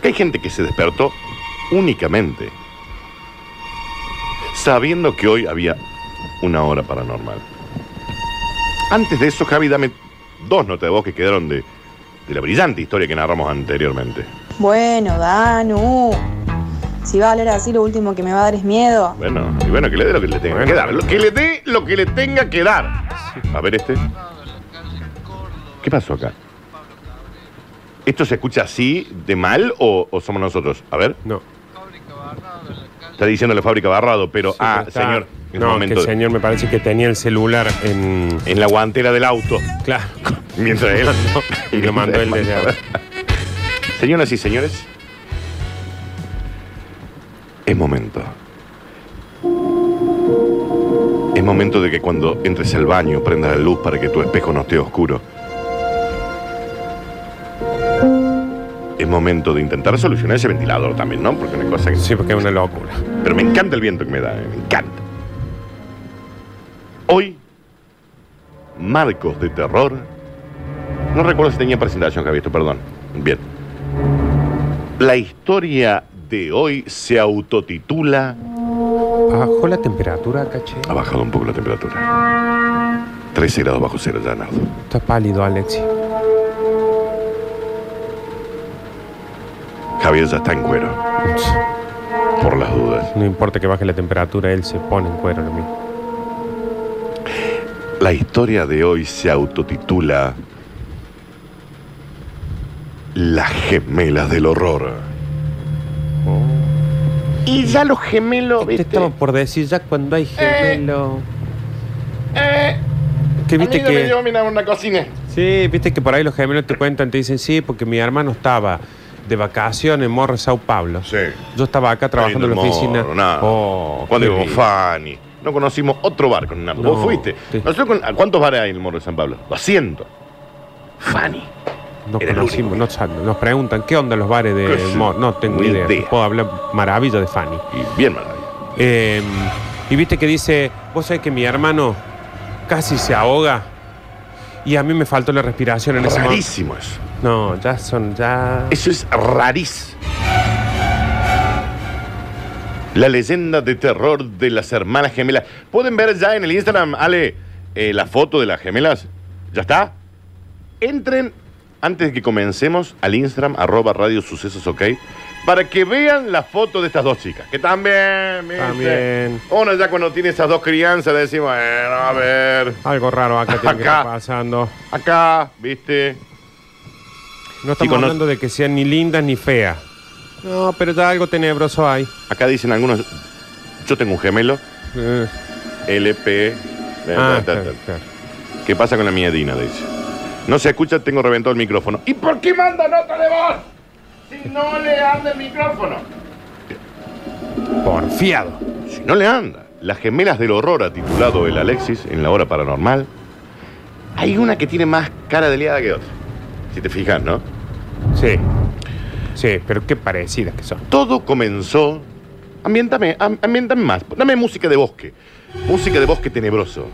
Acá hay gente que se despertó únicamente sabiendo que hoy había una hora paranormal. Antes de eso, Javi, dame dos notas de voz que quedaron de, de la brillante historia que narramos anteriormente. Bueno, Danu. Si va a hablar así, lo último que me va a dar es miedo. Bueno, y bueno, que le dé lo que le tenga Bueno. que dar. Lo- Que le dé lo que le tenga que dar. A ver este. ¿Qué pasó acá? ¿Esto se escucha así de mal o, o somos nosotros? A ver, No. está diciéndole fábrica barrado, pero, Sí, ah, está- señor, en un No, que momento el señor me parece que tenía el celular en. en la guantera del auto, Claro. mientras él. Y lo mandó él desde ahora. Señoras y señores, es momento. Es momento de que cuando entres al baño prendas la luz para que tu espejo no esté oscuro. Momento de intentar solucionar ese ventilador también, ¿no? Porque una cosa que... Sí, porque es una locura. Pero me encanta el viento que me da, eh, me encanta. Hoy, Marcos de Terror. No recuerdo si tenía presentación, Javier, perdón. Bien. La historia de hoy se autotitula. Bajó la temperatura, caché. Ha bajado un poco la temperatura. 13 grados bajo cero ya, Nardo. Está pálido, Alexi. Javier ya está en cuero, por las dudas. No importa que baje la temperatura, él se pone en cuero lo mismo. La historia de hoy se autotitula Las gemelas del horror. Y ya los gemelos, Te estaba por decir ya cuando hay gemelo. que viste que. una cocina. Sí, viste que por ahí los gemelos te cuentan, te dicen, sí, porque mi hermano estaba de vacaciones en Morro, Sao Paulo. Sí. Yo estaba acá trabajando en la oficina. No, Oh, Cuando qué íbamos lindo. Fanny. No conocimos otro bar con Nardo. No, Vos fuiste. sí. Nosotros con- ¿a ¿Cuántos bares hay en el Morro de San Pablo? 200. Fanny. Era el conocimos, único. nos, nos preguntan, ¿qué onda los bares de. Morro? No tengo Ni idea. idea. Puedo hablar maravilla de Fanny. Y bien maravilloso. Eh, y viste que dice, vos sabés que mi hermano casi se ahoga y a mí me faltó la respiración en ese momento. Rarísimo eso. No, ya son, ya... Eso es rarísimo. La leyenda de terror de las hermanas gemelas. ¿Pueden ver ya en el Instagram, Ale, eh, la foto de las gemelas? ¿Ya está? Entren antes de que comencemos al Instagram, arroba radio sucesos, ok, para que vean la foto de estas dos chicas. Que también, ¿viste? También. Uno ya cuando tiene esas dos crianzas decimos, bueno, a ver, Algo raro acá tiene que Acá. estar pasando. acá, ¿viste? No estamos Chicos, no- hablando de que sean ni lindas ni feas. No, pero ya algo tenebroso hay. Acá dicen algunos, yo tengo un gemelo, Eh, LP. ah, ta, ta, ta. claro, claro. ¿Qué pasa con la mía Dina? Dice. No se escucha, tengo reventado el micrófono. ¿Y por qué manda nota de voz? Si no le anda el micrófono. Porfiado. Si no le anda. Las gemelas del horror ha titulado el Alexis en la hora paranormal. Hay una que tiene más cara de liada que otra. Si te fijas, ¿no? Sí. Sí, pero qué parecidas que son. Todo comenzó. Ambiéntame, am- ambiéntame más. Dame música de bosque. Música de bosque tenebroso.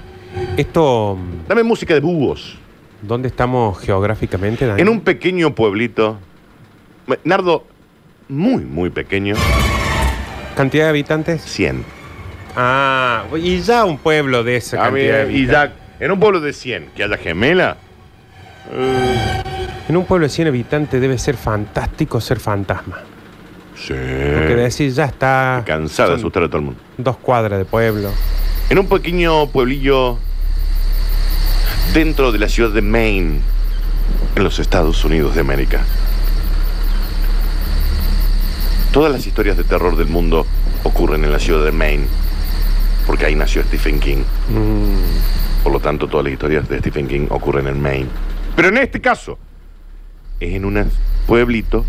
Esto, Dame música de búhos. ¿Dónde estamos geográficamente, Dani? En un pequeño pueblito. Nardo, muy, muy pequeño. ¿Cantidad de habitantes? 100. Ah, y ya un pueblo de esa A cantidad de y habitantes. ya, en un pueblo de 100, que haya gemela. En un pueblo de 100 habitantes debe ser fantástico ser fantasma. Sí. Porque decir, ya está. Cansada de son asustar a todo el mundo. Dos cuadras de pueblo. En un pequeño pueblillo dentro de la ciudad de Maine, en los Estados Unidos de América. Todas las historias de terror del mundo ocurren en la ciudad de Maine, porque ahí nació Stephen King. Mm, Por lo tanto, todas las historias de Stephen King ocurren en Maine. Pero en este caso, es en un pueblito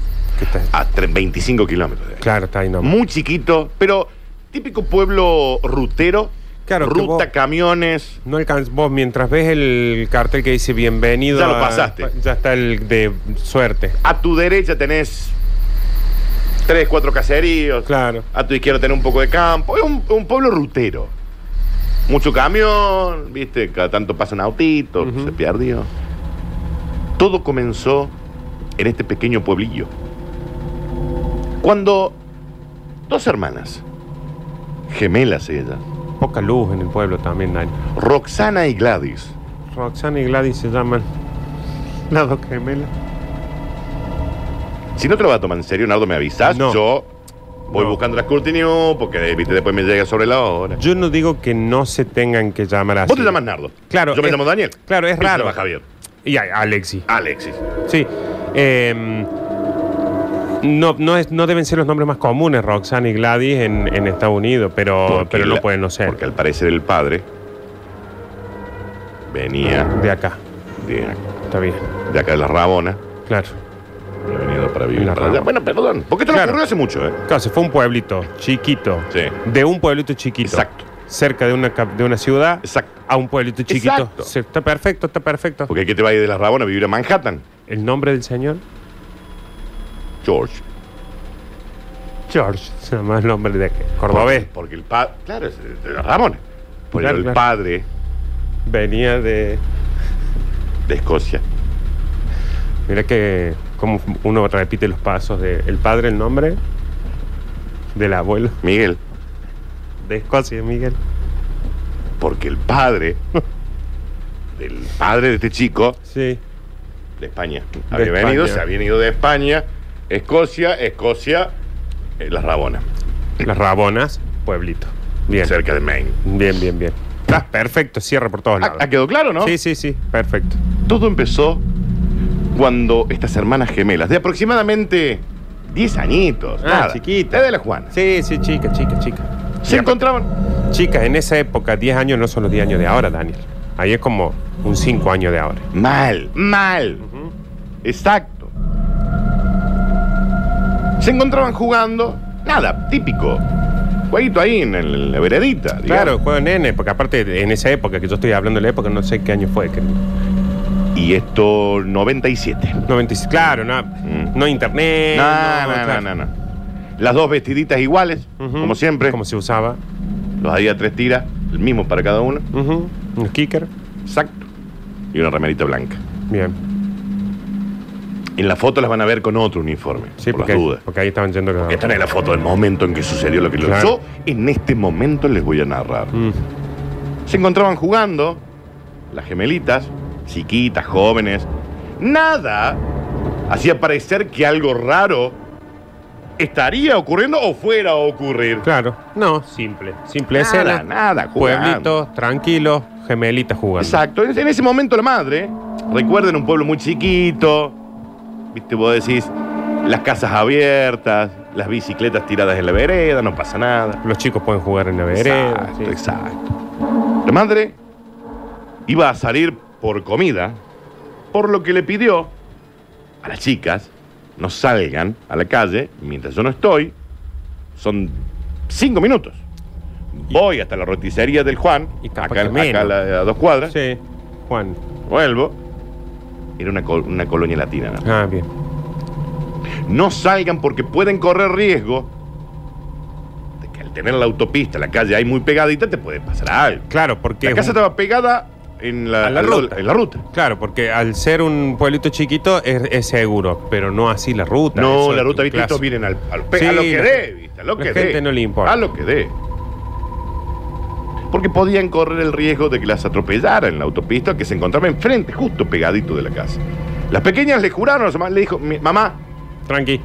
a tre- 25 kilómetros de ahí. Claro, está ahí nomás. Muy chiquito, pero típico pueblo rutero. Claro, Ruta, vos- camiones. No alcanzas. Vos, mientras ves el cartel que dice bienvenido. Ya lo a- pasaste. Ya está el de suerte. A tu derecha tenés tres, cuatro caseríos. Claro. A tu izquierda tenés un poco de campo. Es un, un pueblo rutero. Mucho camión, viste, cada tanto pasa un autito, Ujú. se perdió. Todo comenzó en este pequeño pueblillo. Cuando dos hermanas, gemelas ellas, Poca luz en el pueblo también, Dani. Roxana y Gladys, Roxana y Gladys se llaman las dos gemelas. si no te lo vas a tomar en serio, Nardo, me avisas. No. Yo voy No. buscando las Curti News porque viste, después me llega sobre la hora. Yo no digo que no se tengan que llamar así. Vos te llamas Nardo. Claro, Yo me es- llamo Daniel. claro, es Él se raro. llama Javier. Y a- Alexi. Alexis. Sí. Eh, no, no, es, no deben ser los nombres más comunes, Roxana y Gladys, en, en Estados Unidos, pero, Porque pero no la- pueden no ser. Porque al parecer el padre venía De acá. de, Está bien. de acá de la Rabona. Claro. Había venido para vivir En la para allá. Rabona. Bueno, perdón. Porque esto Claro. no ocurrió hace mucho, ¿eh? Claro, se fue a un pueblito chiquito. Sí. De un pueblito chiquito. Exacto. Cerca de una, cap- de una ciudad. Exacto. A un pueblito chiquito. Exacto. Está perfecto, está perfecto. Porque ¿qué te va a ir de la Rabona a vivir a Manhattan? ¿El nombre del señor? George. George. Se llama el nombre de Cordobés. Porque, porque el padre. Claro, es de Rabona. Porque Claro, el claro. padre Venía de. de Escocia. Mira que como uno repite los pasos de el padre, el nombre del abuelo Miguel. de Escocia, Miguel. Porque el padre del padre de este chico Sí. de España De había venido, España. se había ido de España, Escocia, Escocia, eh, la Rabona, Las Rabonas, pueblito. Bien. cerca de Maine. Bien, bien, bien. Está perfecto, cierra por todos ¿Ha, lados. ha quedado claro, no? Sí, sí, sí, perfecto. Todo empezó cuando estas hermanas gemelas, de aproximadamente 10 añitos, Ah, nada, chiquita. la de la Juana, Sí, sí, chica, chica, chica. se Y encontraban. Chicas, en esa época, 10 años no son los 10 años de ahora, Daniel. Ahí es como un 5 años de ahora. Mal, mal. Exacto. Se encontraban jugando, nada, típico. Jueguito ahí en, el- la veredita. digamos. Claro, juego nene, porque aparte en esa época, que yo estoy hablando de la época, no sé qué año fue. Que, Y esto, 97. 96, claro, no, Mm. no internet. No, no, no, claro. no, no, no. Las dos vestiditas iguales, Ujú. como siempre. Como se usaba. Los había tres tiras, el mismo para cada uno. Ujú. Un kicker. Exacto. Y una remerita blanca. Bien. En la foto las van a ver con otro uniforme, Sí, por porque, las dudas. porque ahí estaban yendo. Porque esta no es la foto del momento en que sucedió lo que lo Claro. Yo en este momento les voy a narrar. Mm. Se encontraban jugando, las gemelitas, chiquitas, jóvenes. Nada hacía parecer que algo raro estaría ocurriendo o fuera a ocurrir. Claro. No, simple. Simple Nada, escena. nada, jugando. Pueblito, tranquilo, gemelitas jugando. Exacto. En en ese momento la madre, recuerden un pueblo muy chiquito, viste, vos decís, las casas abiertas, las bicicletas tiradas en la vereda, no pasa nada. Los chicos pueden jugar en la vereda. Exacto, sí. exacto. La madre iba a salir por comida, por lo que le pidió a las chicas no salgan a la calle mientras yo no estoy. Son cinco minutos. Voy hasta la roticería del Juan, Y acá, acá a, la- a dos cuadras, Sí, Juan. vuelvo. Era una, col- una colonia latina. ¿no? Ah, bien. No salgan porque pueden correr riesgo de que al tener la autopista, la calle ahí muy pegadita, te puede pasar algo. Claro, porque. La es casa un- estaba pegada en la, A la al lado- ruta. En la ruta. Claro, porque al ser un pueblito chiquito es, es seguro, pero no así la ruta. No, Eso la es ruta, un viste, clásico. estos vienen al, al pe- Sí, a lo que la- dé, viste, a lo la que gente dé. no le importa. A lo que dé. Porque podían correr el riesgo de que las atropellaran en la autopista que se encontraba enfrente, justo pegadito de la casa. Las pequeñas le juraron a su mamá, le dijo, "Mi- mamá, Tranqui.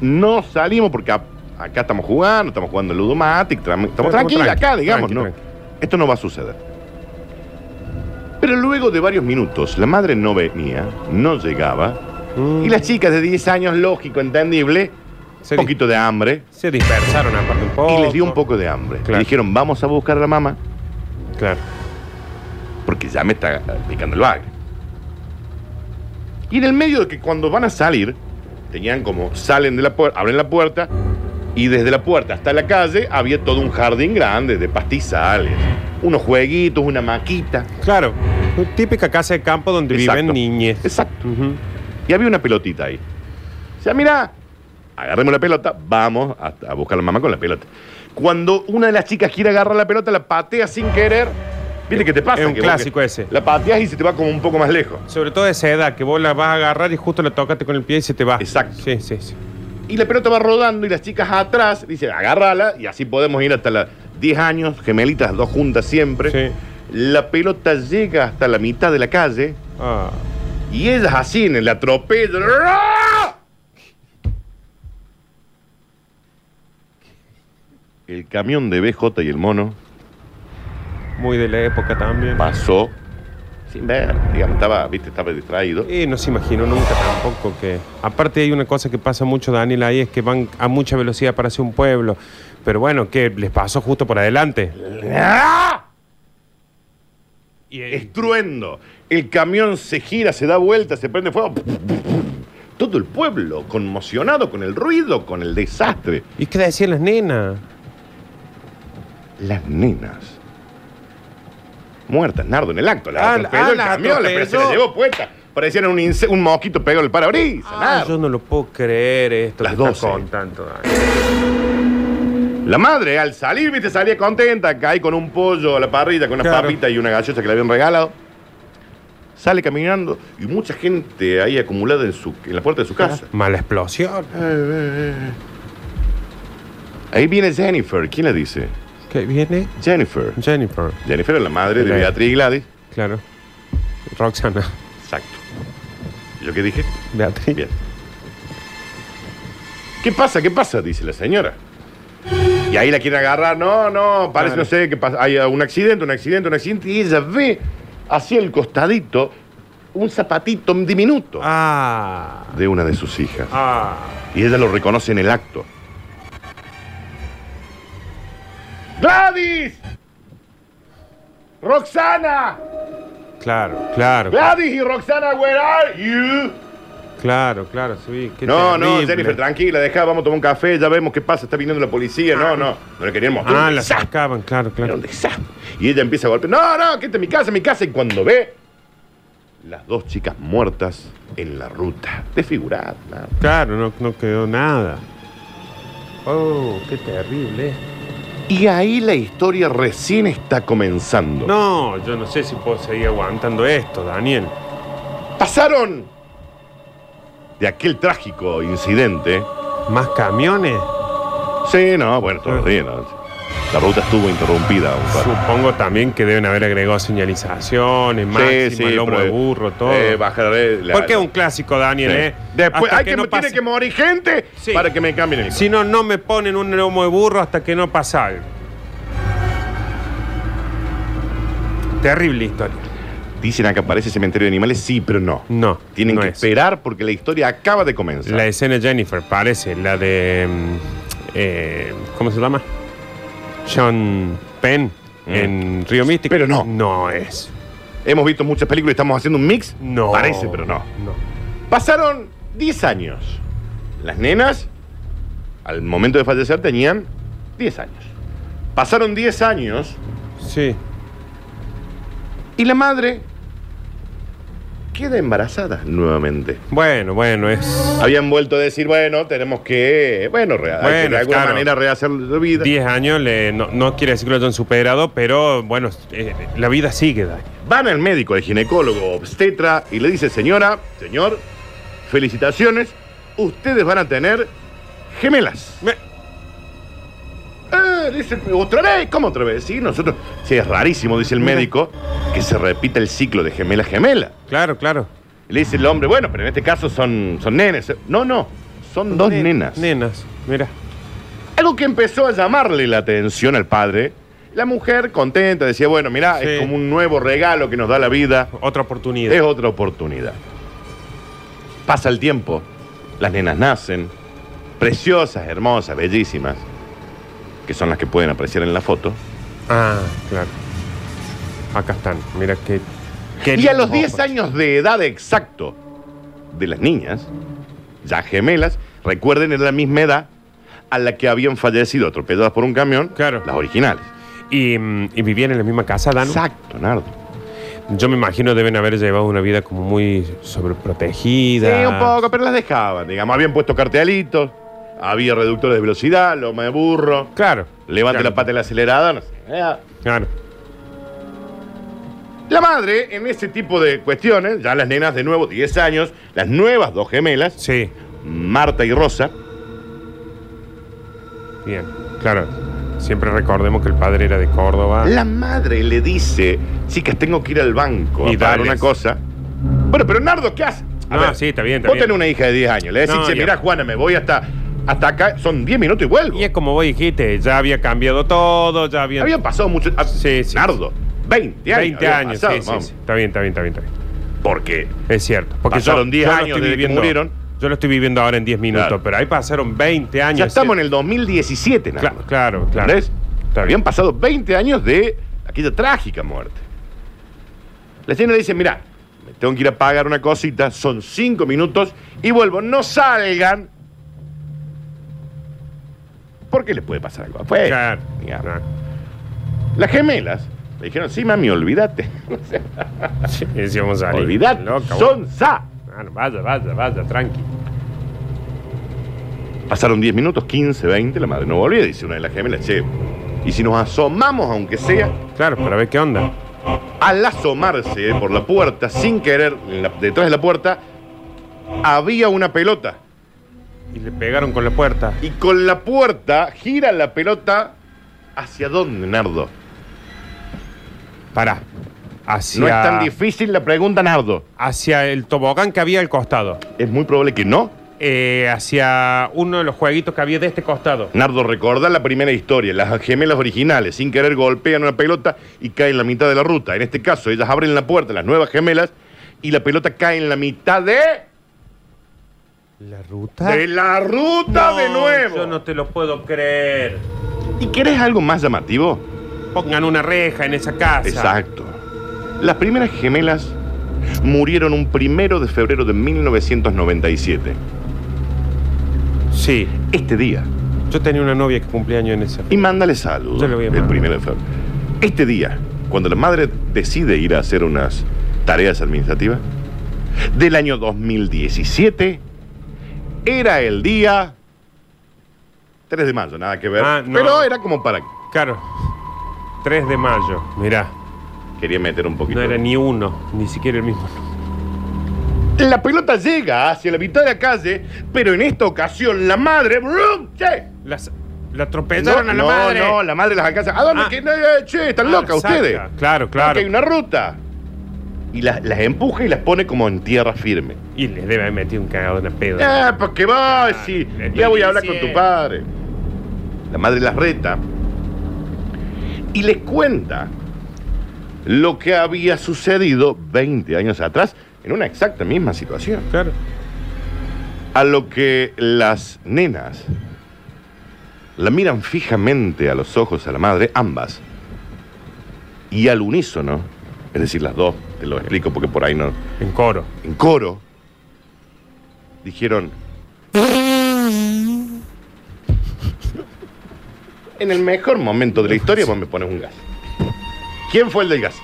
no salimos porque a- acá estamos jugando, estamos jugando en Ludomatic, estamos Estamos tranquilos tranqui, acá, digamos, tranqui, ¿no? tranqui. Esto no va a suceder. Pero luego de varios minutos, la madre no venía, no llegaba, Mm. y las chicas de 10 años, lógico, entendible, un poquito de hambre, se dispersaron aparte un poco. y les dio un poco de hambre. Claro. Le dijeron, vamos a buscar a la mamá, Claro. porque ya me está picando el bagre. Y en el medio de que cuando van a salir, tenían como, salen de la puerta, abren la puerta, y desde la puerta hasta la calle había todo un jardín grande de pastizales, unos jueguitos, una maquita. Claro. Típica casa de campo donde Exacto. viven niñes. Exacto. Y había una pelotita ahí. O sea, mira, agarremos la pelota, vamos a, a buscar a la mamá con la pelota. Cuando una de las chicas quiere agarrar la pelota, la patea sin querer. ¿Viste qué te pasa? Es un Que clásico que- ese. La pateas y se te va como un poco más lejos. Sobre todo a esa edad, que vos la vas a agarrar y justo la tocaste con el pie y se te va. Exacto. Sí, sí, sí. Y la pelota va rodando y las chicas atrás, dice, agárrala y así podemos ir hasta las 10 años, gemelitas, dos juntas siempre. Sí. La pelota llega hasta la mitad de la calle Ah. y ellas así en el atropello. ¡ah! El camión de BJ y el mono Muy de la época también. pasó sin ver, digamos, estaba, viste, estaba distraído. Y no se imaginó nunca tampoco que. Aparte, hay una cosa que pasa mucho, Daniel, ahí es que van a mucha velocidad para hacer un pueblo. Pero bueno, que les pasó justo por adelante. ¡Ah! Y, eh, Estruendo. El camión se gira, se da vuelta, se prende fuego. Todo el pueblo conmocionado con el ruido, con el desastre. ¿Y qué decían las nenas? Las nenas. Muertas, Nardo, en el acto. La Ah, atropelló ah, el la camión, la- pero se la atropelló. llevó puesta. Parecían un, ince- un mosquito pegado al parabrisas. Ah, Nardo. yo no lo puedo creer esto Las que estás 12. contando, Daniel. La madre, al salir, viste, salía contenta, cae con un pollo a la parrilla, con una Claro. papita y una galleta que le habían regalado. Sale caminando y mucha gente ahí acumulada en, su, en la puerta de su casa. Mala explosión. Ahí viene Jennifer. ¿Quién la dice? ¿Qué viene? Jennifer. Jennifer. Jennifer es la madre de Beatriz y Gladys. Claro. Roxana. Exacto. ¿Yo qué dije? Beatriz. Bien. ¿Qué pasa? ¿Qué pasa? Dice la señora. Y ahí la quiere agarrar. No, no, parece, Claro. no sé, que pasa. Hay un accidente, un accidente, un accidente. Y ella ve hacia el costadito un zapatito diminuto Ah. de una de sus hijas. Ah. Y ella lo reconoce en el acto. ¡Gladys! ¡Roxana! Claro, claro. ¡Gladys y Roxana, where are you? Claro, claro, sí. qué No, no. Jennifer, tranquila, deja, vamos a tomar un café, ya vemos qué pasa, está viniendo la policía. No, no, no le querían mostrar. Ah, la sacaban, claro, era claro. un desastre. Y ella empieza a golpear. No, no, que esta es mi casa, mi casa. Y cuando ve las dos chicas muertas en la ruta, desfiguradas. Claro, no, no quedó nada. Oh, qué terrible. Y ahí la historia recién está comenzando. No, yo no sé si puedo seguir aguantando esto, Daniel. Pasaron de aquel trágico incidente. ¿Más camiones? Sí, no, bueno, todos los días. ¿no? La ruta estuvo interrumpida. un. Supongo también que deben haber agregado señalizaciones, máxima, lomo pero, de burro, todo. eh, la- Porque es un clásico, Daniel, Sí. ¿eh? Después Hasta hay que, no tiene pase- que morir gente Sí. para que me cambien el Si no, no me ponen un lomo de burro hasta que no pasa algo. Terrible historia. Dicen acá aparece cementerio de animales, sí, pero no. No. Tienen no que es. esperar porque la historia acaba de comenzar. La escena de Jennifer parece la de. mm, eh, ¿Cómo se llama? Sean Penn Mm. en Río Místico. Pero no. No es. Hemos visto muchas películas y estamos haciendo un mix. No. Parece, pero no. No. Pasaron 10 años. Las nenas, al momento de fallecer, tenían 10 años. Pasaron 10 años Sí. y la madre queda embarazada nuevamente. Bueno, bueno, es. Habían vuelto a decir, bueno, tenemos que, bueno, rea- hay que Bueno, de alguna claro. manera rehacer la vida. 10 años, le- no, no quiere decir que lo hayan superado, pero bueno, eh, la vida sigue, Dani. Van al médico, el ginecólogo, obstetra, y le dice, señora, señor, felicitaciones, ustedes van a tener gemelas. Me- Eh, dice, ¿otra vez? ¿Cómo otra vez? Sí, nosotros, sí, es rarísimo, dice el médico, que se repita el ciclo de gemela gemela. Claro, claro. Y le dice el hombre, bueno, pero en este caso son, son nenes. No, no, son dos Nen- nenas. Nenas, mira. Algo que empezó a llamarle la atención al padre. La mujer contenta, decía, bueno, mira, Sí. es como un nuevo regalo que nos da la vida. Otra oportunidad. Es otra oportunidad. Pasa el tiempo, las nenas nacen, preciosas, hermosas, bellísimas, que son las que pueden apreciar en la foto. Ah, claro. Acá están. Mira qué. qué y a los 10 ojos. años de edad exacto de las niñas, ya gemelas, recuerden, era la misma edad a la que habían fallecido atropelladas por un camión, Claro. las originales. Y, mm, y vivían en la misma casa, Danu. Exacto, Nardo. Yo me imagino deben haber llevado una vida como muy sobreprotegida. Sí, un poco, pero las dejaban, digamos. Habían puesto cartelitos, había reductores de velocidad, loma de burro, Claro. levante Claro. la pata del acelerador, no sé. Eh, Claro. La madre, en ese tipo de cuestiones, ya las nenas de nuevo, 10 años, las nuevas dos gemelas, Sí. Marta y Rosa, bien. Claro, siempre recordemos que el padre era de Córdoba. La madre le dice, chicas, tengo que ir al banco Y a pagar dales. una cosa. Bueno, pero Nardo, ¿qué hace? No, sí, está bien, está Vos bien. tenés una hija de 10 años. Le decís, No, che, mira, Juana, me voy hasta, hasta acá. Son 10 minutos y vuelvo. Y es como vos dijiste, ya había cambiado todo, ya había... Habían pasado mucho. ah, Sí, sí, Nardo, 20 años. 20 habían años, pasado, sí, sí, vamos. sí. Está bien, está bien, está bien, está bien. Porque Es cierto. Porque Pasaron 10 lo años estoy desde que murieron. Yo lo estoy viviendo ahora en 10 minutos, Claro. pero ahí pasaron 20 años. ya estamos en el 2017, Nardo. Claro, claro, claro. ¿Entendés? Está Habían bien. pasado 20 años de aquella trágica muerte. La señora dice, mira, me tengo que ir a pagar una cosita, son 5 minutos y vuelvo. No salgan. ¿Por qué les puede pasar algo? Fue, Claro, digamos. claro. Las gemelas le dijeron, sí, mami, olvídate. Sí, decíamos salir. olvídate. Loca, son sa. Vaya, vaya, vaya, tranqui. Pasaron 10 minutos, 15, 20, la madre no volvía. Dice una de las gemelas, che, y si nos asomamos, aunque sea, Claro, para ver qué onda. al asomarse por la puerta, sin querer, en la- detrás de la puerta, había una pelota. Y le pegaron con la puerta. Y con la puerta gira la pelota hacia dónde, Nardo. Para. Hacia, No es tan difícil la pregunta, Nardo. hacia el tobogán que había al costado. Es muy probable que no. Eh, hacia uno de los jueguitos que había de este costado. Nardo, recuerda la primera historia. Las gemelas originales, sin querer, golpean una pelota y cae en la mitad de la ruta. En este caso, ellas abren la puerta, las nuevas gemelas, y la pelota cae en la mitad de... ¿La ruta? De la ruta de nuevo. Yo no te lo puedo creer. ¿Y querés algo más llamativo? Pongan una reja en esa casa. Exacto. Las primeras gemelas murieron un primero de febrero de 1997. Sí. Este día. Yo tenía una novia que cumplía años en ese. Y mándale saludos. Yo le voy a El mandar. primero de febrero. Este día, cuando la madre decide ir a hacer unas tareas administrativas, del año 2017, era el día 3 de mayo, nada que ver. Ah, no. Pero era como para. Claro. 3 de mayo. Mirá. Quería meter un poquito. No era ni uno, ni siquiera el mismo. La pelota llega hacia la mitad de la calle, pero en esta ocasión la madre. ¡brum! ¡Che! Las, la atropellaron no, a la no, madre. no, la madre las alcanza. ¿A dónde? Ah. que no, eh, che, están Ah, locas ustedes. Claro, claro. Porque hay una ruta. Y las, las empuja y las pone como en tierra firme. Y les debe haber metido un cagado de una peda. Ah, porque va, sí. le Ya voy a hablar con tu diciendo. padre. La madre las reta y les cuenta lo que había sucedido 20 años atrás en una exacta misma situación. Claro. A lo que las nenas la miran fijamente a los ojos a la madre, ambas, y al unísono, es decir, las dos, te lo explico porque por ahí no, En coro. en coro, dijeron, en el mejor momento de la historia vos me pones un gas. ¿Quién fue el del gas?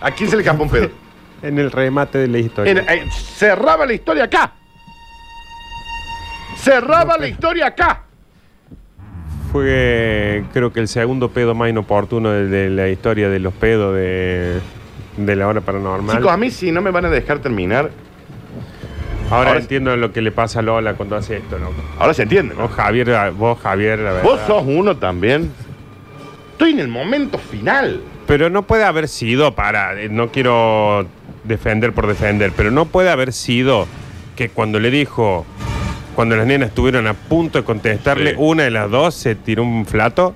¿A quién se le escapó un pedo? En el remate de la historia. En- eh, cerraba la historia acá. Cerraba la historia acá. Fue, creo que el segundo pedo más inoportuno de, de la historia de los pedos de, de la hora paranormal. Chicos, a mí si no me van a dejar terminar, ahora, ahora- entiendo lo que le pasa a Lola cuando hace esto, ¿no? ahora se entiende. ¿no? Vos, Javier, vos, Javier, la verdad. Vos sos uno también. Estoy en el momento final. Pero no puede haber sido, para, eh, no quiero defender por defender, pero no puede haber sido que cuando le dijo, cuando las nenas estuvieron a punto de contestarle, Sí. una de las dos se tiró un flato.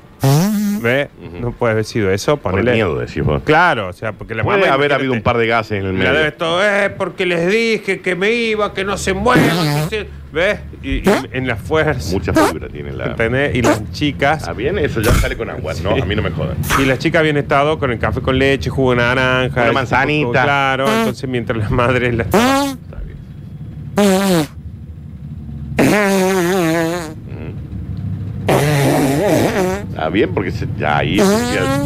¿Ve? No puede haber sido eso. Por Ponele. miedo, decís vos. Claro, o sea, porque la Puede mamá, haber imagínate, habido un par de gases en el medio. esto, eh, porque les dije que me iba, que no se muevan. se-". ¿Ves? Y, y en la fuerza. Mucha fibra tiene la. ¿entendés? Y las chicas. ¿Ah, bien? Eso ya sale con agua. No, a mí no me jodan. Y las chicas habían estado con el café con leche, jugo de naranja. Una manzanita. tipo Claro, entonces mientras las madres las Está bien. Mm. Está bien, porque se- ya ahí. ya-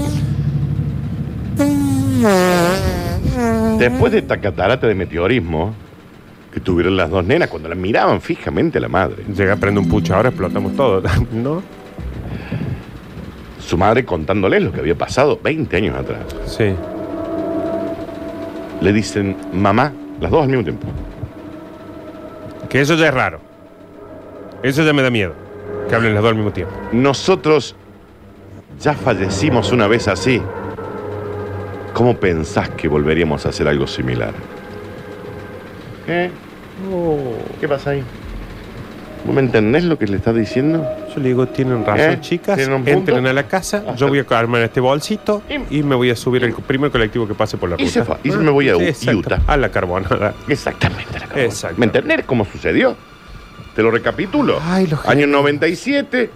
Después de esta catarata de meteorismo que tuvieron las dos nenas cuando las miraban fijamente a la madre, Llega a prender un pucho, ahora explotamos todo, ¿no? su madre contándoles lo que había pasado 20 años atrás, Sí. le dicen, mamá, las dos al mismo tiempo. Que eso ya es raro. Eso ya me da miedo. Que hablen las dos al mismo tiempo. Nosotros ya fallecimos una vez así. ¿Cómo pensás que volveríamos a hacer algo similar? ¿Eh? ¿Qué pasa ahí? ¿Vos me entendés lo que le estás diciendo? Yo le digo, tienen razón, ¿Eh? chicas. ¿Tienen? Entren a la casa. Hasta- Yo voy a armar este bolsito y me voy a subir el primer colectivo que pase por la ruta. Y se. Y me voy a Exacto, Utah. A la carbonada. Exactamente. la carbona. Exacto. ¿Me entendés cómo sucedió? Te lo recapitulo. Ay, Año genios. 97,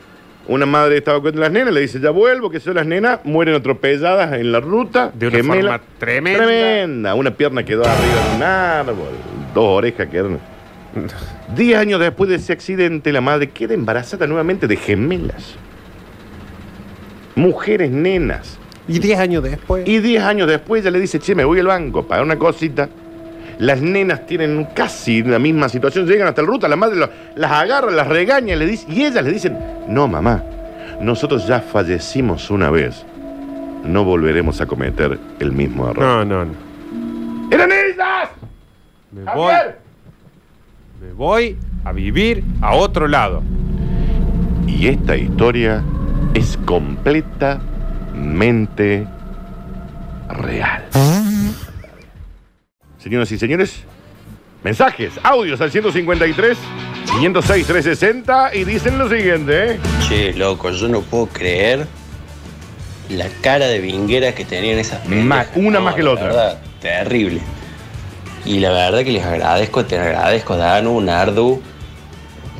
una madre estaba con las nenas, le dice, ya vuelvo, que son las nenas, mueren atropelladas en la ruta. De una gemela. forma tremenda. Tremenda. Una pierna quedó arriba de un árbol, dos orejas quedaron. Diez años después de ese accidente, la madre queda embarazada nuevamente de gemelas. Mujeres nenas. Y 10 años después. Y 10 años después ella le dice, che, me voy al banco para una cosita. Las nenas tienen casi la misma situación, llegan hasta el ruta, la madre lo- las agarra, las regaña le dice, y ellas le dicen, no mamá, nosotros ya fallecimos una vez, no volveremos a cometer el mismo error. No, no, no. ¡Eran ellas! Me voy, ¡Javier! me voy a vivir a otro lado. Y esta historia es completamente real. Señoras y señores, mensajes, audios al 153, 506, 360 y dicen lo siguiente, ¿eh? Che, loco, yo no puedo creer la cara de vingueras que tenían esas pendejas. una más que la otra. verdad, terrible. Y la verdad que les agradezco, te agradezco, Danu, Nardu.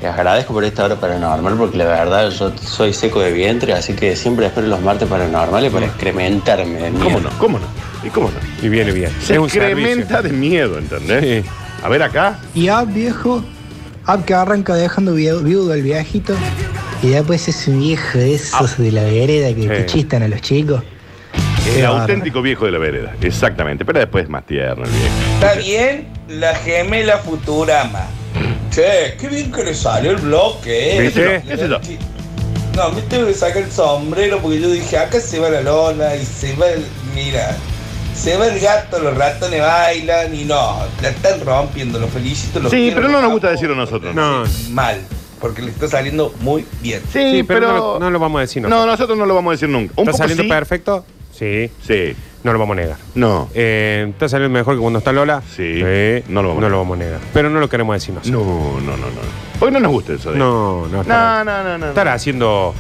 Les agradezco por esta hora paranormal porque la verdad yo soy seco de vientre, así que siempre espero los martes paranormales para excrementarme. ¿Cómo no? ¿Cómo no? ¿Y cómo no? Y viene bien. Se es un incrementa servicio. de miedo, ¿entendés? Sí. A ver acá. Y Ab, viejo, Ab que arranca dejando viudo, al viejito. Y después es un viejo de esos de la vereda que, Sí. chistan a los chicos. El auténtico viejo de la vereda. Exactamente. Pero después es más tierno el viejo. Está bien la gemela Futurama. Che, qué bien que le salió el bloque, eh. ¿Viste? ¿Qué es eso? No, me tengo que sacar el sombrero porque yo dije, acá se va la lona y se va el. Mira, se va el gato, los ratones bailan y no, la están rompiendo, los felicito. Los Sí, quiero, pero no los nos gusta amo, decirlo nosotros. No, Mal, porque le está saliendo muy bien. Sí, sí, pero, pero... no, lo, no lo vamos a decir No, nosotros. nosotros no lo vamos a decir nunca. Un ¿Está poco saliendo sí. perfecto? Sí, Sí. no lo vamos a negar. No. Eh, ¿Está saliendo mejor que cuando está Lola? Sí. No lo vamos a negar. vamos a negar. Pero no lo queremos decir nosotros. No, no, no, no. Porque no nos gusta eso de No, no. No, estar- no, no, no. Estar haciendo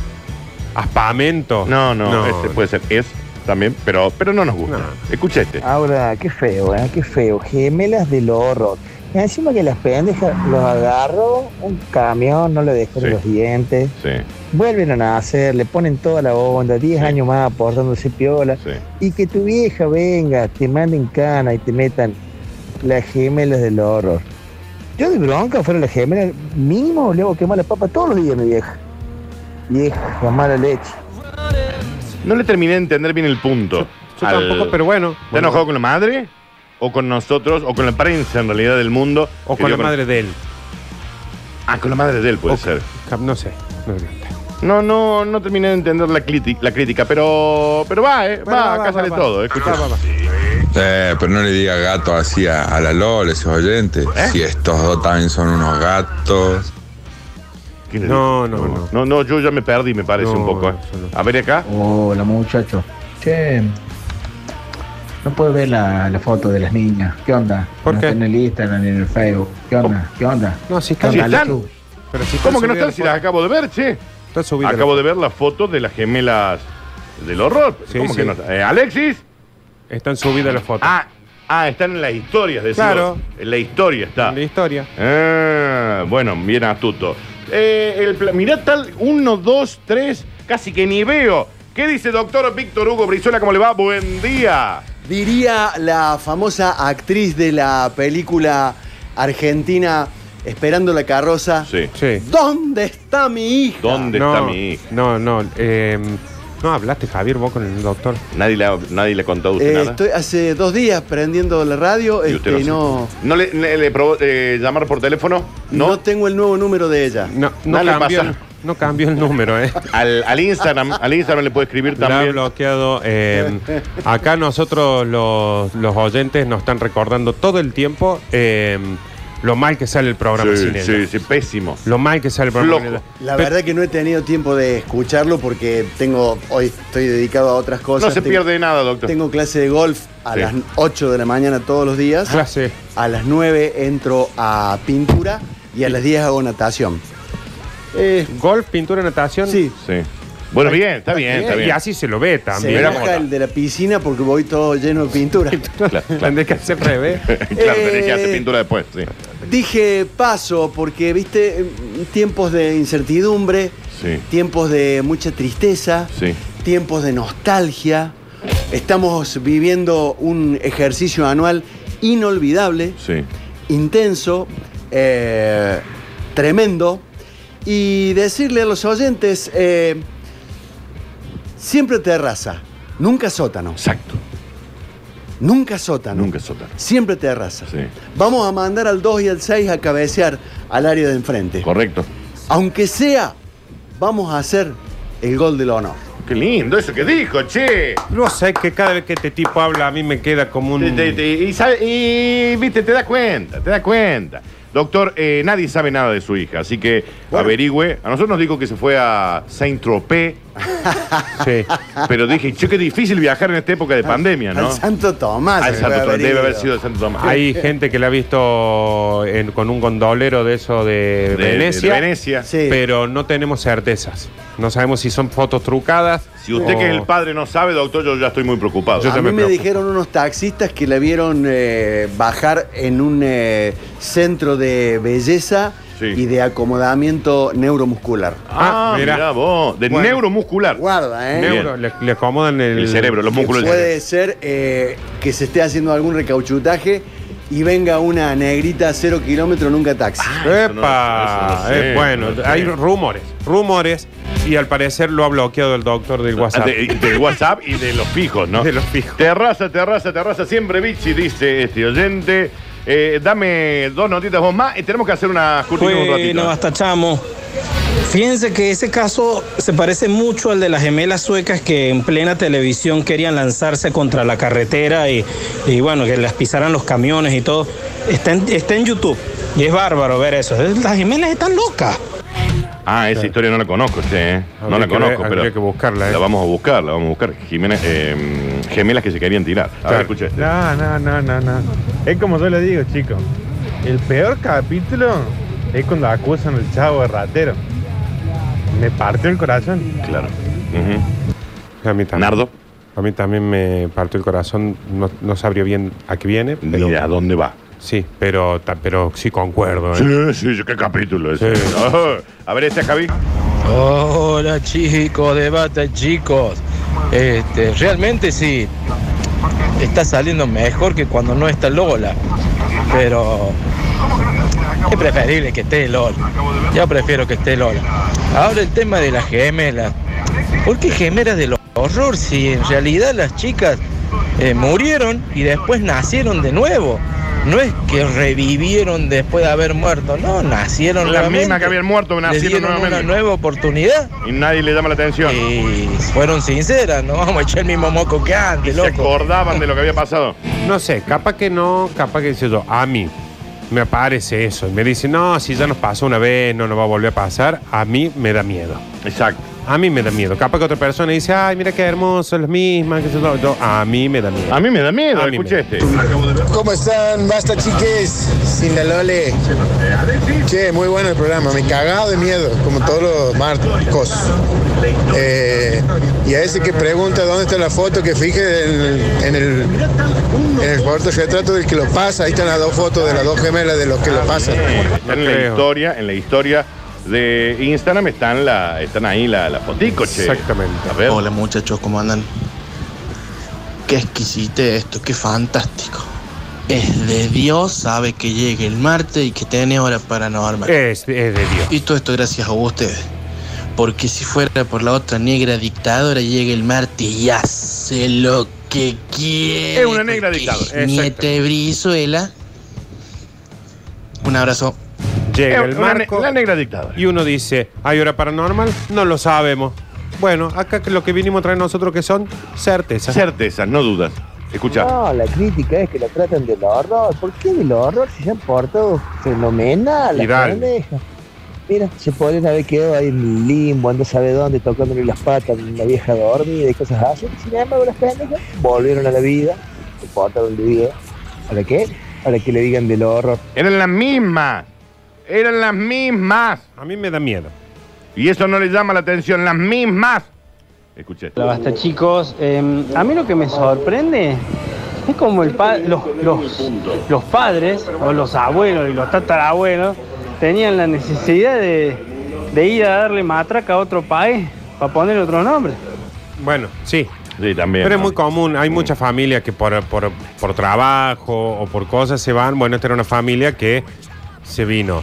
aspamento. No, no, este puede ser. Es también, pero, pero no nos gusta. No. Escucha este. Ahora, qué feo, ¿eh? Qué feo. Gemelas del horror. Y encima que las pendejas los agarró un camión, no le dejaron Sí. los dientes. Sí, Vuelven a nacer, le ponen toda la onda, 10 Sí. años más aportándose piola. sí. Y que tu vieja venga, te manden cana y te metan las gemelas del horror. Yo de bronca fuera las gemelas, mínimo le hago quemar la papa todos los días, mi vieja. Vieja, mala leche. No le terminé de entender bien el punto. Yo Al- tampoco, pero bueno. ¿Está enojado con la madre? ¿O con nosotros? ¿O con la prensa en realidad del mundo? O Que con la dio madre de él. Ah, con la madre de él puede O- ser. No sé. No sé. No, no, no terminé de entender la, criti- la crítica, pero, pero va, eh, Bueno, va, va, acá va, sale va. todo. eh, escucha. Va, va, va. Eh, pero no le diga gato así a, a la Lola, esos oyentes. ¿Eh? Si estos dos también son unos gatos. ¿Quién le No, dijo? no, no. No, no, yo ya me perdí, me parece No, un poco. eh. no. A ver acá. Hola muchachos. Che, no puedo ver la, la foto de las niñas. ¿Qué onda? ¿Por no qué? en el Instagram ni en el Facebook. ¿Qué onda? ¿Qué onda? No, si ¿Qué están. Sí onda? están. Pero si ¿Cómo que no están? Si las acabo de ver, che. Está subida Acabo de ver las fotos de las gemelas del horror. Sí, ¿Cómo sí. que no? Eh, Alexis. foto. Están subidas las fotos. Ah, ah, están en las historias, decimos. Claro. En la historia está. La historia. Ah, bueno, bien astuto. Eh, el mirá tal, uno, dos, tres, casi que ni veo. ¿Qué dice doctor Víctor Hugo Brizuela? ¿Cómo le va? Buen día. Diría la famosa actriz de la película argentina Esperando la carroza. Sí. Sí. ¿Dónde está mi hija? ¿Dónde no, está mi hija? No, no. eh, no hablaste, Javier, vos con el doctor. ¿Nadie le ha, nadie le contado a usted Eh, nada? estoy hace dos días prendiendo la radio Y usted este, no. ¿No le, le- le probó eh, llamar por teléfono? no. ¿No? tengo el nuevo número de ella. No, no, Dale, cambió, pasa. el- no cambió el número, ¿eh? Al, al Instagram, al Instagram le puede escribir La ha también. bloqueado. eh, acá nosotros, los, los oyentes, nos están recordando todo el tiempo eh, lo mal que sale el programa Sí, sin ella. sí, sí, pésimo. Lo mal que sale el programa sin Flojo. ella. La Pe- verdad que no he tenido tiempo de escucharlo porque tengo hoy estoy dedicado a otras cosas. No se Tengo- pierde nada, doctor. Tengo clase de golf a Sí. las 8 de la mañana todos los días. Clase. A las 9 entro a pintura y a las 10 hago natación. Eh, Golf, pintura, natación. sí, Sí. Bueno, bien, está bien, está Y así se lo ve se también. Mira baja cómo el de la piscina porque voy todo lleno de pintura. Claro, Tendré que hacer revés. claro, tenés que hacer Eh, pintura después, sí. Dije paso porque, viste, en tiempos de incertidumbre, Sí, tiempos de mucha tristeza, sí. tiempos de nostalgia. Estamos viviendo un ejercicio anual inolvidable, Sí. intenso, eh, tremendo. Y decirle a los oyentes, eh, siempre terraza, nunca sótano, Exacto. Nunca sótano. Nunca sótano. Siempre terraza. Sí. Vamos a mandar al 2 y al 6 a cabecear al área de enfrente. Correcto. Aunque sea, vamos a hacer el gol del honor. Qué lindo eso que dijo, che. No sé que cada vez que este tipo habla a mí me queda como un... Te- te- te- y, sabe- y, viste, te das cuenta, te das cuenta. Doctor, eh, nadie sabe nada de su hija, así que Bueno. averigüe. A nosotros nos dijo que se fue a Saint-Tropez, Sí. pero dije, che, qué difícil viajar en esta época de pandemia, ¿no? Al Santo Tomás. Al se Santo puede Tomás, debe haber ido. sido de Santo Tomás. Hay gente que la ha visto en- con un gondolero de eso de, De- de Venecia, Venecia. Sí. pero no tenemos certezas. No sabemos si son fotos trucadas. Si usted que es el padre no sabe, doctor, yo ya estoy muy preocupado. Yo a ya mí me dijeron unos taxistas que la vieron eh, bajar en un eh, centro de belleza Sí. y de acomodamiento neuromuscular. Ah, Ah, mira mira. vos, de Bueno. neuromuscular. Guarda, ¿eh? Neuro, le, le acomodan el, El cerebro, los músculos del Puede ser eh, que se esté haciendo algún recauchutaje y venga una negrita a cero kilómetros nunca taxi. No- Epa, eso no sé, es bueno, no sé. hay rumores, rumores, y al parecer lo ha bloqueado el doctor del WhatsApp. De- del WhatsApp y de los fijos, ¿no? De los fijos. Terraza, terraza, terraza, siempre bichi, dice este oyente. Eh, dame dos notitas vos más y tenemos que hacer una curtita un ratito. Bueno, hasta chamo. Fíjense que ese caso se parece mucho al de las gemelas suecas que en plena televisión querían lanzarse contra la carretera y, y bueno, que las pisaran los camiones y todo. Está en, está en YouTube y es bárbaro ver eso. Las gemelas están locas. Ah, esa historia no la conozco, usted, ¿eh? No la conozco, pero. que buscarla, ¿eh? La vamos a buscar, la vamos a buscar. Jiménez, eh, gemelas que se querían tirar. A ver, Claro. escucha este. No, no, no, no, no. Es como yo le digo, chicos. El peor capítulo es cuando acusan al chavo de ratero. Me partió el corazón. Claro. Ujú. A mí también. Nardo, A mí también me partió el corazón, no, no sabría bien a qué viene, pero mira a dónde va. Sí, pero, ta- pero sí concuerdo. ¿eh? Sí, sí, qué capítulo ese. Sí. Ah, a ver, este, Javi. Hola chicos, de bata chicos. Este, realmente sí, está saliendo mejor que cuando no está Lola. Pero es preferible que esté Lola. Yo prefiero que esté Lola. Ahora el tema de las gemelas. ¿Por qué gemelas del horror si en realidad las chicas eh, murieron y después nacieron de nuevo? No es que revivieron después de haber muerto, no, nacieron Las nuevamente. mismas que habían muerto, nacieron nuevamente. una nueva oportunidad Y nadie le llama la atención. y fueron sinceras, no vamos a echar el mismo moco que antes, Se loco. acordaban de lo que había pasado. No sé, capaz que no, capaz que dice yo, a mí me aparece eso. Y me dice, no, si ya nos pasó una vez, no nos va a volver a pasar. A mí me da miedo. Exacto. A mí me da miedo. Capaz que otra persona dice, ay, mira qué hermoso, las mismas, que sé yo. Yo, a mí me da miedo. A mí me da miedo, A mí escuché me- este. ¿Cómo están? Basta chiques, sin la Lole. Che, muy bueno el programa, me cagado de miedo, como todos los marcos. Eh, y a ese que pregunta dónde está la foto, que fije en el, en el, en el portarretrato del que lo pasa, ahí están las dos fotos de las dos gemelas de los que lo pasan. Están en la historia, en la historia de Instagram están la, están ahí la, la fotico, che. Exactamente. A ver. Hola muchachos, ¿cómo andan? Qué exquisite esto, qué fantástico. Es de Dios, sabe que llegue el martes y que tiene hora paranormal. Es, es de Dios. Y todo esto gracias a ustedes. Porque si fuera por la otra negra dictadora, llega el martes y hace lo que quiere. Es una negra dictadora. de Brizuela. Un abrazo. Llega Es el una ne- marco la negra dictadora. y uno dice, ¿hay hora paranormal? No lo sabemos. Bueno, acá que lo que vinimos a traer nosotros que son certezas. Certezas, no dudas. Escucha. No, la crítica es que la tratan del horror. ¿Por qué del horror si se han portado fenomenal? Las pendejas? Mira, se podrían haber quedado ahí en limbo, anda sabe dónde, tocándole las patas a una vieja dormida y cosas así. Sin embargo, las pendejas volvieron a la vida, se portaron de vida. ¿Para qué? Para que le digan del horror. Eran las mismas. Eran las mismas. A mí me da miedo. Y eso no le llama la atención. Las mismas. Escuché. Hola, basta chicos. Eh, a mí lo que me sorprende es como el pa- los, los, los padres o los abuelos y los tatarabuelos tenían la necesidad de, de ir a darle matraca a otro país para ponerle otro nombre. Bueno, sí. Sí, también. Pero es ¿no? muy común, hay muchas familias que por, por, por trabajo o por cosas se van. Bueno, esta era una familia que se vino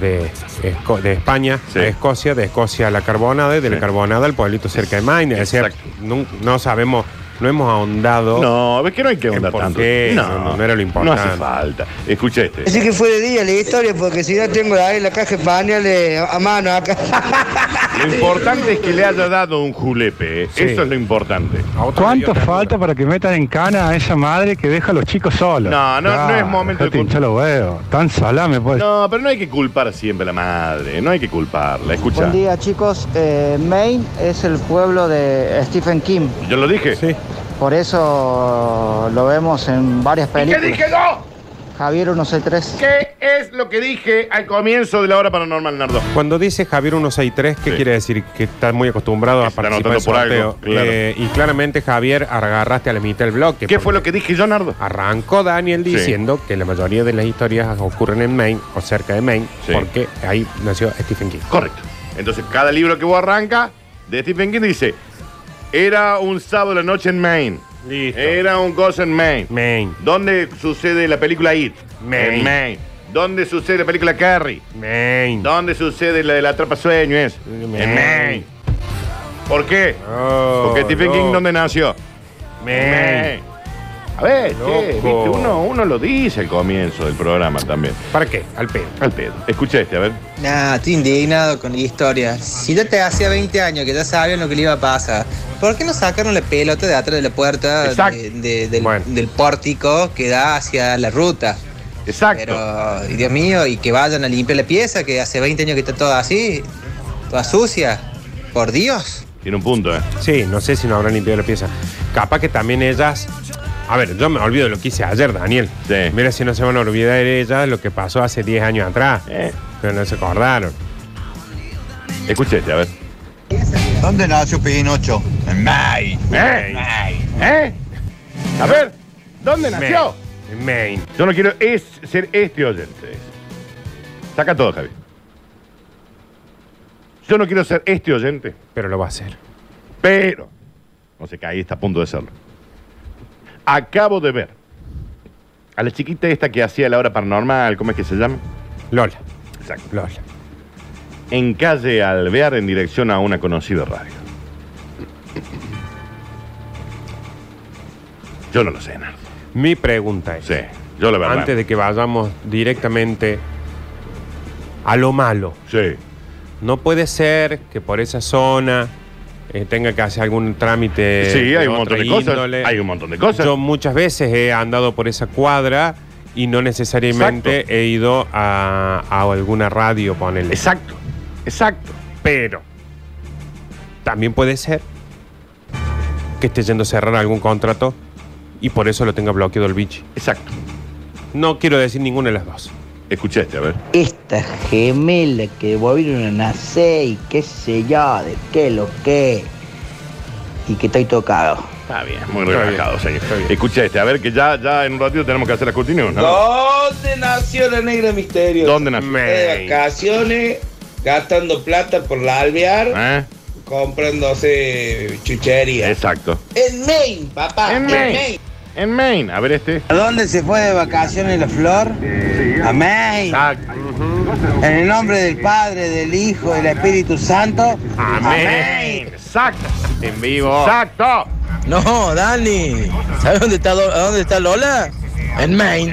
de, Esco- de España a Escocia, de Escocia a la Carbonada y de la Carbonada al pueblito cerca de Maine. Es decir, no, no sabemos, no hemos ahondado. No, es que no hay que ahondar tanto. qué, No, no, no era lo No importante. hace falta. Escucha este. Así que fue de día la historia, porque si no tengo ahí la caja de pañales a mano acá. Lo importante es que le haya dado un julepe. ¿eh? Sí. Eso es lo importante. ¿Cuánto falta para que metan en cana a esa madre que deja a los chicos solos? No, no, no es momento de hinchar los huevos. Tan salame, pues. No, pero no hay que culpar siempre a la madre. No hay que culparla. Escucha. Buen día chicos, Eh, Maine es el pueblo de Stephen King. Yo lo dije. Sí. Por eso lo vemos en varias ¿Qué películas. dije yo? Javier 163. ¿Qué es lo que dije al comienzo de la hora paranormal, Nardo? Cuando dice Javier 163, ¿qué quiere decir? Que está muy acostumbrado a Está participar anotando del por algo, sorteo. claro. Eh, y claramente, Javier, agarraste a la mitad del bloque. ¿Qué fue lo que dije yo, Nardo? Arrancó Daniel Sí. diciendo que la mayoría de las historias ocurren en Maine o cerca de Maine, Sí. porque ahí nació Stephen King. Correcto. Entonces, cada libro que vos arranca de Stephen King dice: Era un sábado de la noche en Maine. Listo. Era un cosa en Maine. Maine. ¿Dónde sucede la película It? Maine. En Maine. ¿Dónde sucede la película Carrie? Maine. ¿Dónde sucede la de la atrapa sueño? Es? En Maine. ¿Por qué? Oh, Porque Stephen King. ¿dónde nació? Maine. A ver, Loco. che, viste, uno, uno lo dice al comienzo del programa también. ¿Para qué? Al pedo. Al pedo. Escucha este, a ver. Nah, estoy indignado con la historia. Si ya te hacía 20 años que ya sabían lo que le iba a pasar, ¿por qué no sacaron la pelota de atrás de la puerta Exacto. de- de- del, del pórtico que da hacia la ruta? Exacto. Pero, y Dios mío, y que vayan a limpiar la pieza, que hace 20 años que está toda así, toda sucia. Por Dios. Tiene un punto, ¿eh? Sí, no sé si no habrán limpiado la pieza. Capaz que también ellas. A ver, yo me olvido de lo que hice ayer, Daniel. Mira si no se van a olvidar de ellas lo que pasó hace 10 años atrás. Pero no se acordaron. Escucha este, a ver. ¿Dónde nació Pinocho? En Maine. ¿Eh? ¿Eh? A ver, ¿dónde nació? En Maine. Yo no quiero es, ser este oyente. Saca todo, Javi. Yo no quiero ser este oyente. Pero lo va a hacer. Pero, no sé, que ahí está a punto de serlo. Acabo de ver a la chiquita esta que hacía la hora paranormal, ¿cómo es que se llama? Lola. Exacto. Lola. En calle Alvear en dirección a una conocida radio. Yo no lo sé, Nardo. Mi pregunta es. Sí, yo la verdad. Antes de que vayamos directamente a lo malo. Sí. No puede ser que por esa zona eh, tenga que hacer algún trámite. Sí, hay un montón de cosas. índole. Hay un montón de cosas. Yo muchas veces he andado por esa cuadra y no necesariamente he ido a, a alguna radio, ponele. Exacto, exacto. Pero también puede ser que esté yendo a cerrar algún contrato y por eso lo tenga bloqueado el bichi. Exacto. No quiero decir ninguna de las dos. Escuché este, a ver. Esta gemela que volvieron a nacer y qué sé yo, de qué lo que. Y que estoy tocado. Está bien, muy relajado, señor. Escucha este, a ver que ya, ya en un ratito tenemos que hacer la cortina. ¿no? ¿Dónde nació la negra misterio? ¿Dónde nació? De vacaciones, gastando plata por la alvear, ¿Eh? comprándose chuchería. Exacto. En Maine, papá. En Maine. En Maine. A ver este. ¿A dónde se fue de vacaciones la flor? A Maine. En el nombre del Padre, del Hijo, del Espíritu Santo. Amén. Exacto. En vivo. Exacto. No, Dani. ¿Sabes dónde está, dónde está Lola? En Maine.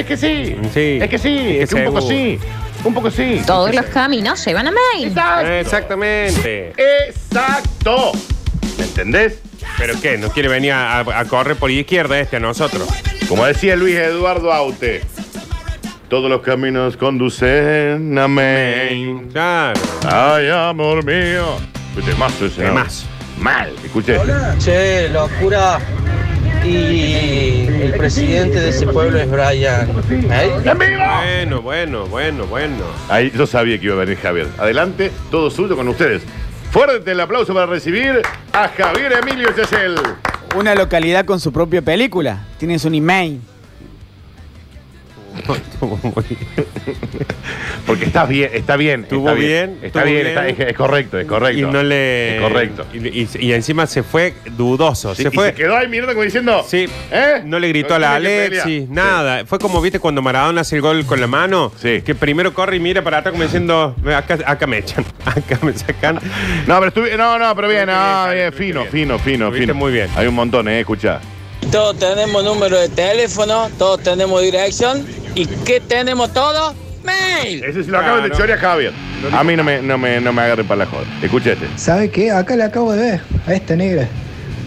Es que sí. Sí. Es que sí. Es que un poco sí. Un poco sí. Todos los caminos llevan a Maine. Exacto. Exactamente. Exacto. ¿Me entendés? ¿Pero qué? ¿No quiere venir a, a correr por izquierda este a nosotros? Como decía Luis Eduardo Aute, todos los caminos conducen a Maine. Claro. Ay, amor mío. Temazo ese. ¿no? Temazo. Mal. Escuche este. Che, locura. Y el presidente de ese pueblo es Brian. May. Bueno, bueno, bueno, bueno. Ahí yo sabía que iba a venir Javier. Adelante, todo suyo con ustedes. Fuerte el aplauso para recibir a Javier Emilio Chesel. Una localidad con su propia película. Tienes un email. Porque está bien, está bien. Estuvo está bien, Está estuvo bien, bien. está- es, es correcto, es correcto. Y no le. Es correcto. Y, y- y encima se fue dudoso. Sí, se y fue. quedó ahí mirando como diciendo. Sí. ¿Eh? No le gritó No a la tiene que Alexis, pelear. nada. Fue como, viste, cuando Maradona hace el gol con la mano. Que primero corre y mira para atrás como diciendo, acá, acá me echan, acá me sacan. No, pero estuve, no, no, pero bien, no, bien, fino, fino, fino, Estuviste fino. muy bien. Hay un montón, eh, escucha. Todos tenemos número de teléfono, todos tenemos dirección. ¿Y qué tenemos todos? ¡Mail! Ese se lo acaban de chorear a Javier. A mí no me, no me, no me agarren para la joda. Escucha este. ¿Sabe qué? Acá le acabo de ver a esta negra.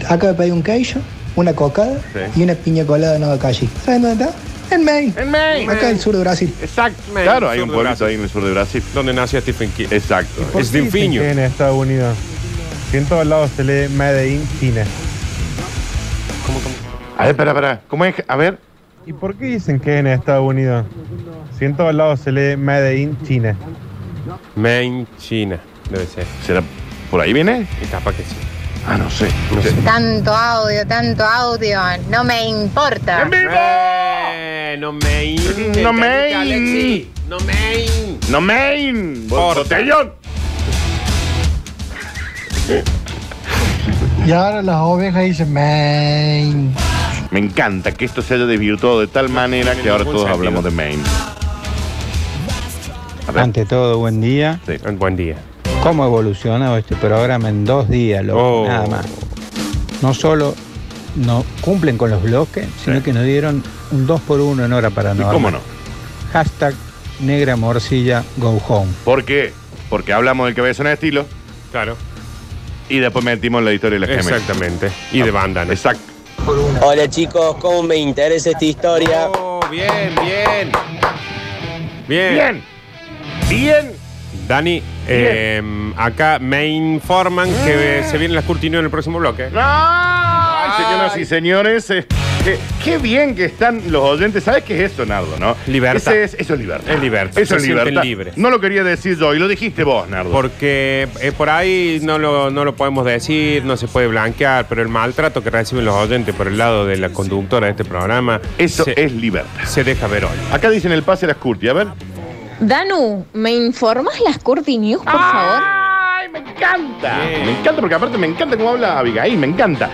Acaba de pedir un queijo, una cocada Sí. y una piña colada nueva calle. ¿Saben dónde está? En Maine. En Maine. Acá en el sur de Brasil. Exacto. Claro, hay un pueblito ahí en el sur de Brasil. Donde nació Stephen King. Exacto. ¿Por Es qué de dicen Infiño. que en Estados Unidos. Si en todos lados se lee Made in China. A ver, espera, espera. ¿Cómo es? A ver. ¿Y por qué dicen que en Estados Unidos? Si en todos lados se lee Made in China. Main China, debe ser. ¿Será por ahí viene? Y capaz que sí. Ah, no sé. Tanto audio, tanto audio, no me importa. Eh, no me No me Alexis. No me No main. Porta. Botellón. Y ahora las ovejas dicen, Maine. Me encanta que esto se haya desvirtuado de tal manera que ahora todos hablamos de Maine. Ante todo, buen día. Buen día. ¿Cómo ha evolucionado este programa en dos días, loco? Oh. Nada más. No solo no cumplen con los bloques, sino que nos dieron un 2 por 1 en hora para ¿Y no. cómo no? Hashtag negra morcilla go home. ¿Por qué? Porque hablamos del cabezón de estilo Claro. y después metimos la historia de la gemelas. Exactamente. Y de banda, ¿no? Exacto. Hola chicos, ¿cómo me interesa esta historia? Oh, bien, bien. Bien. Bien. Bien. Dani, eh, acá me informan que se vienen las curtinios en el próximo bloque. Ay, señoras y señores, eh, qué, qué bien que están los oyentes. ¿Sabes qué es eso, Nardo, no? Libertad. Ese es- eso es libertad. Es libertad. Eso Se es sienten libertad. libres. No lo quería decir yo y lo dijiste vos, Nardo. Porque eh, por ahí no lo, no lo podemos decir, no se puede blanquear, pero el maltrato que reciben los oyentes por el lado de la conductora de este programa. Eso se, es libertad. se deja ver hoy. Acá dicen el pase a las curti, a ver. Danu, ¿me informas las Curti News, por favor? ¡Ay, me encanta! Me encanta porque aparte me encanta cómo habla Abigail, me encanta.